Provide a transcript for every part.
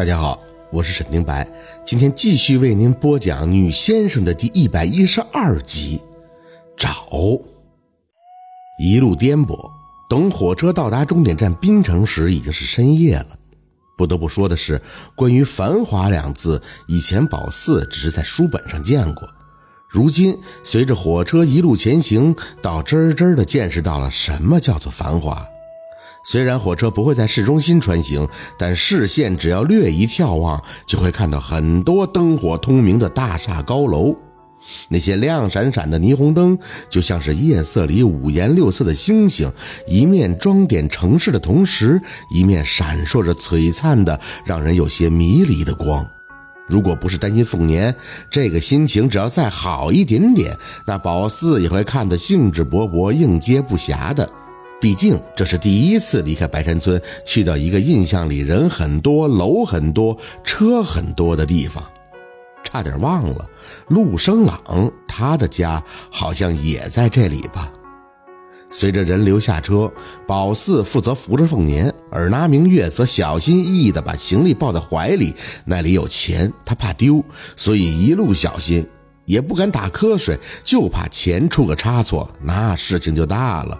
大家好，我是沈丁白，今天继续为您播讲《女先生》的第一百一十二集。找，一路颠簸，等火车到达终点站滨城时，已经是深夜了。不得不说的是，关于“繁华”两字，以前宝四只是在书本上见过，如今随着火车一路前行，倒真真的见识到了什么叫做繁华。虽然火车不会在市中心穿行，但视线只要略一眺望，就会看到很多灯火通明的大厦高楼。那些亮闪闪的霓虹灯，就像是夜色里五颜六色的星星，一面装点城市的同时，一面闪烁着璀璨的、让人有些迷离的光。如果不是担心凤年，这个心情只要再好一点点，那宝四也会看得兴致勃勃、应接不暇的。毕竟这是第一次离开白山村，去到一个印象里人很多、楼很多、车很多的地方，差点忘了陆生朗他的家好像也在这里吧。随着人流下车，宝四负责扶着凤年，而那明月则小心翼翼地把行李抱在怀里。那里有钱，他怕丢，所以一路小心，也不敢打瞌睡，就怕钱出个差错，那事情就大了。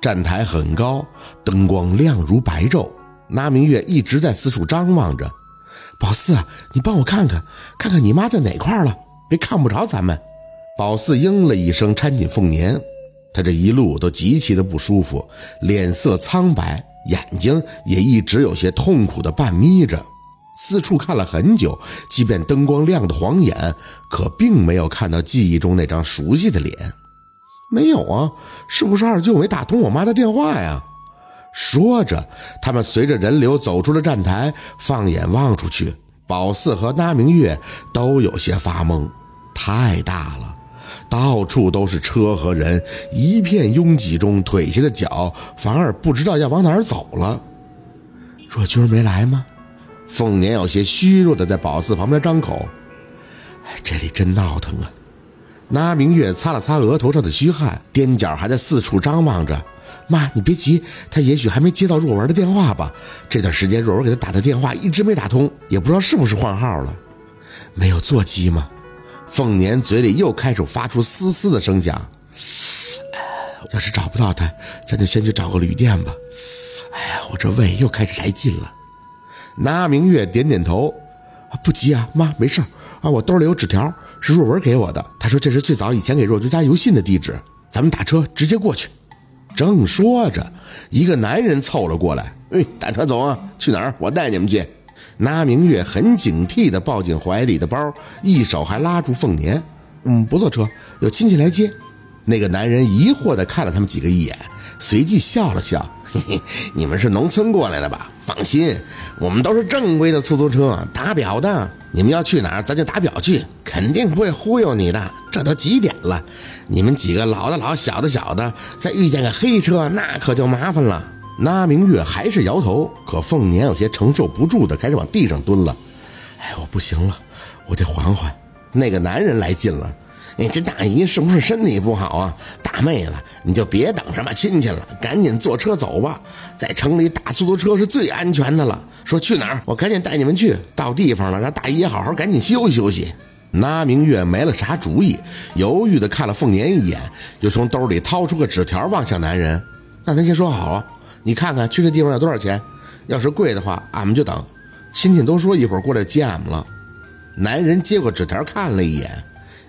站台很高，灯光亮如白昼。那明月一直在四处张望着。宝四，你帮我看看，看看你妈在哪块了，别看不着咱们。宝四应了一声，搀紧凤年。他这一路都极其的不舒服，脸色苍白，眼睛也一直有些痛苦的半眯着，四处看了很久，即便灯光亮得晃眼，可并没有看到记忆中那张熟悉的脸。没有啊，是不是二舅没打通我妈的电话呀？说着，他们随着人流走出了站台，放眼望出去，宝四和那明月都有些发懵。太大了，到处都是车和人，一片拥挤中，腿下的脚反而不知道要往哪儿走了。若君没来吗？凤年有些虚弱的在宝四旁边张口：“这里真闹腾啊！”那明月擦了擦额头上的虚汗，踮脚还在四处张望着。妈，你别急，他也许还没接到若文的电话吧？这段时间若文给他打的电话一直没打通，也不知道是不是换号了。没有座机吗？凤年嘴里又开始发出嘶嘶的声响。要是找不到他，咱就先去找个旅店吧。哎呀，我这胃又开始来劲了。那明月点点头，不急啊，妈，没事啊，我兜里有纸条。是若文给我的，他说这是最早以前给若君家邮信的地址，咱们打车直接过去。正说着，一个男人凑了过来，哎，打车走啊，去哪儿？我带你们去。那明月很警惕地抱紧怀里的包，一手还拉住凤年，嗯，不坐车，有亲戚来接。那个男人疑惑地看了他们几个一眼，随即笑了笑，嘿嘿，你们是农村过来的吧？放心，我们都是正规的出租车，打表的。你们要去哪儿，咱就打表去，肯定不会忽悠你的。这都几点了？你们几个老的老，小的小的，再遇见个黑车，那可就麻烦了。那明月还是摇头，可凤年有些承受不住的，开始往地上蹲了。哎，我不行了，我得缓缓。那个男人来劲了。你这大姨是不是身体不好啊？大妹子，你就别等什么亲戚了，赶紧坐车走吧。在城里打出租车是最安全的了。说去哪儿，我赶紧带你们去。到地方了，让大姨好好赶紧休息休息。那明月没了啥主意，犹豫的看了凤年一眼，又从兜里掏出个纸条望向男人。那咱先说好啊，你看看去这地方要多少钱？要是贵的话，俺们就等。亲戚都说一会儿过来接俺们了。男人接过纸条看了一眼。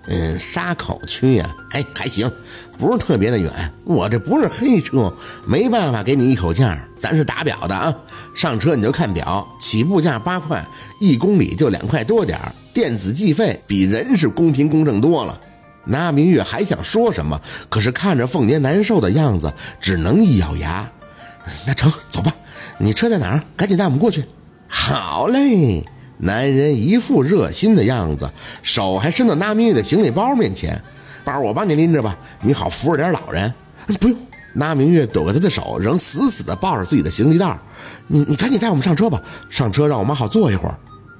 嗯，沙口区呀，哎，还行，不是特别的远。我这不是黑车，没办法给你一口价。咱是打表的啊，上车你就看表，起步价八块，一公里就两块多点儿电子计费比人是公平公正多了。那明月还想说什么，可是看着凤年难受的样子，只能一咬牙。那成，走吧。你车在哪儿？赶紧带我们过去。好嘞。男人一副热心的样子，手还伸到那明月的行李包面前，包我帮你拎着吧，你好扶着点老人。不用，那明月躲开他的手，仍死死地抱着自己的行李袋。你你赶紧带我们上车吧，上车让我妈好坐一会儿。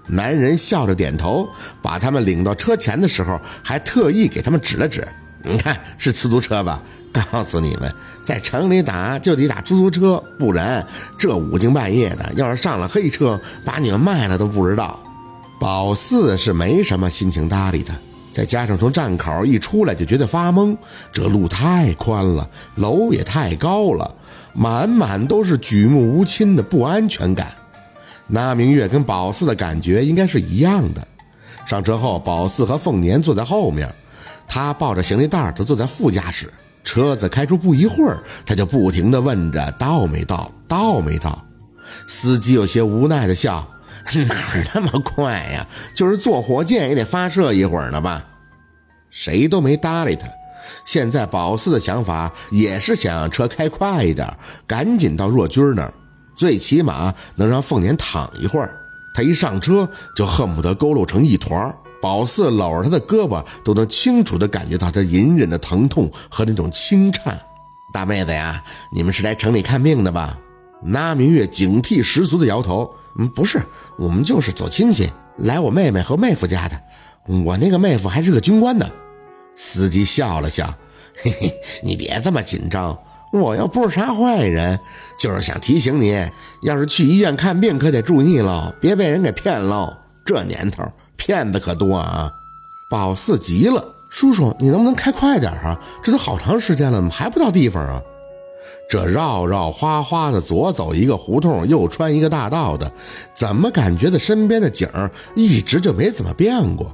男人笑着点头，把他们领到车前的时候，还特意给他们指了指，你看是出租车吧？告诉你们，在城里打就得打出租车，不然这五更半夜的，要是上了黑车，把你们卖了都不知道。宝四是没什么心情搭理他，再加上从站口一出来就觉得发懵，这路太宽了，楼也太高了，满满都是举目无亲的不安全感。那明月跟宝四的感觉应该是一样的。上车后，宝四和凤年坐在后面，他抱着行李袋，就坐在副驾驶。车子开出不一会儿，他就不停地问着：“到没到？到没到？”司机有些无奈地笑：“哪儿那么快呀？就是坐火箭也得发射一会儿呢吧？”谁都没搭理他。现在宝四的想法也是想让车开快一点，赶紧到若君那儿，最起码能让凤年躺一会儿。他一上车就恨不得佝偻成一团儿。宝四搂着他的胳膊，都能清楚地感觉到他隐忍的疼痛和那种轻颤。大妹子呀，你们是来城里看病的吧？那明月警惕十足地摇头：“嗯，不是，我们就是走亲戚，来我妹妹和妹夫家的。我那个妹夫还是个军官呢。”司机笑了笑：“嘿嘿，你别这么紧张，我又不是啥坏人，就是想提醒你，要是去医院看病，可得注意喽，别被人给骗喽。这年头。”骗子可多啊！宝四急了，叔叔，你能不能开快点啊？这都好长时间了，怎么还不到地方啊？这绕绕花花的，左走一个胡同，右穿一个大道的，怎么感觉的身边的景儿一直就没怎么变过？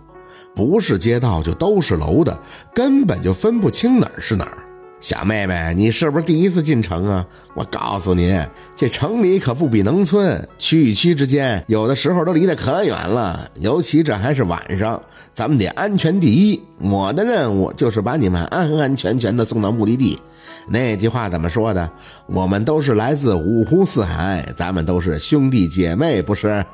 不是街道就都是楼的，根本就分不清哪儿是哪儿。小妹妹，你是不是第一次进城啊？我告诉你，这城里可不比农村，区与区之间有的时候都离得可远了，尤其这还是晚上，咱们得安全第一。我的任务就是把你们安安全全的送到目的地。那句话怎么说的？我们都是来自五湖四海，咱们都是兄弟姐妹，不是？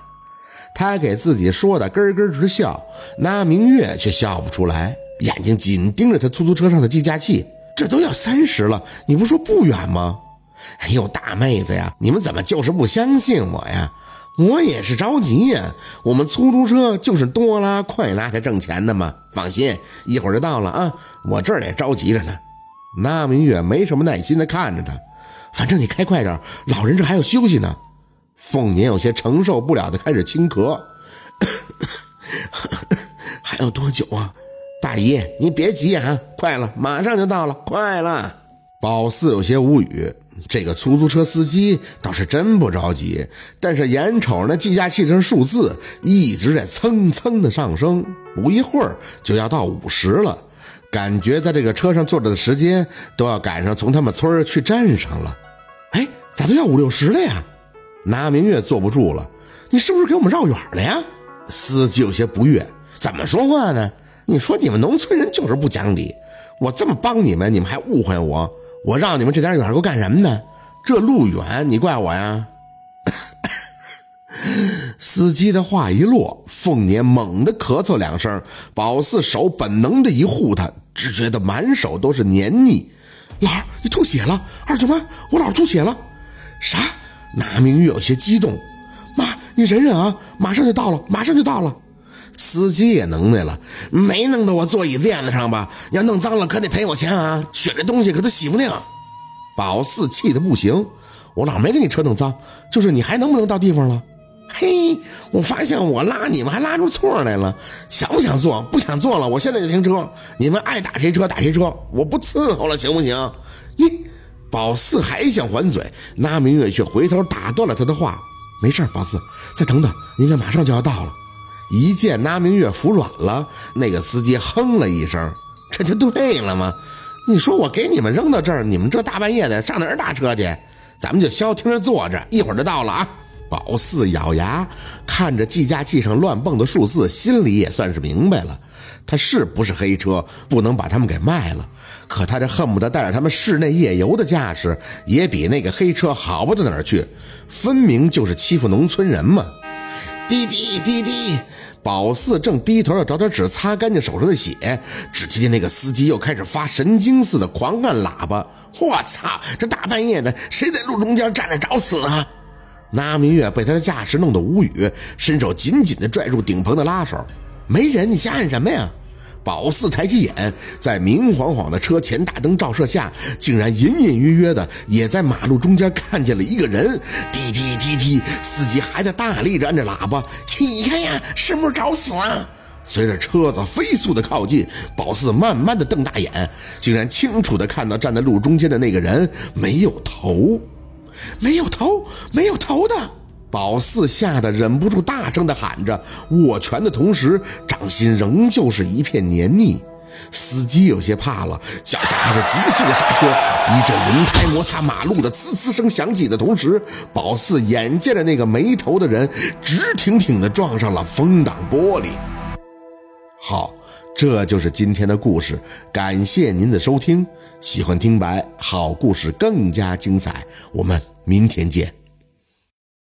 他给自己说的咯咯直笑，那明月却笑不出来，眼睛紧盯着他出租车上的计价器。这都要三十了，你不说不远吗？哎呦，大妹子呀，你们怎么就是不相信我呀？我也是着急呀。我们出租车就是多拉快拉才挣钱的嘛。放心，一会儿就到了啊。我这儿也着急着呢。那明月没什么耐心的看着他，反正你开快点，老人这还要休息呢。凤年有些承受不了的开始轻咳，还要多久啊？大姨，你别急啊，快了，马上就到了，快了。宝四有些无语，这个出租车司机倒是真不着急，但是眼瞅着那计价器上数字一直在蹭蹭的上升，不一会儿就要到五十了，感觉在这个车上坐着的时间都要赶上从他们村去镇上了。哎，咋都要五六十了呀？拿明月坐不住了，你是不是给我们绕远了呀？司机有些不悦，怎么说话呢？你说你们农村人就是不讲理，我这么帮你们，你们还误会我？我让你们这点远给我干什么呢？这路远，你怪我呀？司机的话一落，凤年猛地咳嗽两声，宝四手本能的一护他，只觉得满手都是黏腻。老二，你吐血了！二舅妈，我老儿吐血了！啥？那明玉有些激动。妈，你忍忍啊，马上就到了，马上就到了。司机也能耐了，没弄到我座椅垫子上吧？要弄脏了可得赔我钱啊！血这东西可都洗不掉。宝四气得不行，我老没给你车弄脏，就是你还能不能到地方了？嘿，我发现我拉你们还拉出错来了，想不想坐？不想坐了，我现在就停车。你们爱打谁车打谁车，我不伺候了，行不行？咦，宝四还想还嘴，那明月却回头打断了他的话：“没事，宝四，再等等，应该马上就要到了。”一见拉明月服软了，那个司机哼了一声：“这就对了吗？你说我给你们扔到这儿，你们这大半夜的上哪儿打车去？咱们就消停着坐着，一会儿就到了啊！”宝四咬牙看着计价器上乱蹦的数字，心里也算是明白了：他是不是黑车，不能把他们给卖了。可他这恨不得带着他们市内夜游的架势，也比那个黑车好不到哪儿去。分明就是欺负农村人嘛！滴滴滴滴。宝四正低头要找点纸擦干净手上的血，只听见那个司机又开始发神经似的狂按喇叭。我操！这大半夜的，谁在路中间站着找死啊？那明月被他的架势弄得无语，伸手紧紧地拽住顶棚的拉手。没人，你瞎按什么呀？宝四抬起眼，在明晃晃的车前大灯照射下，竟然隐隐约约的也在马路中间看见了一个人。滴滴滴滴，司机还在大力着按着喇叭：“起开呀，是不是找死啊？”随着车子飞速的靠近，宝四慢慢的瞪大眼，竟然清楚的看到站在路中间的那个人没有头，没有头，没有头的。宝四吓得忍不住大声的喊着，握拳的同时，掌心仍旧是一片黏腻。司机有些怕了，脚下开着急速的刹车，一阵轮胎摩擦马路的呲呲声响起的同时，宝四眼见着那个没头的人直挺挺的撞上了风挡玻璃。好，这就是今天的故事，感谢您的收听。喜欢听白好故事更加精彩，我们明天见。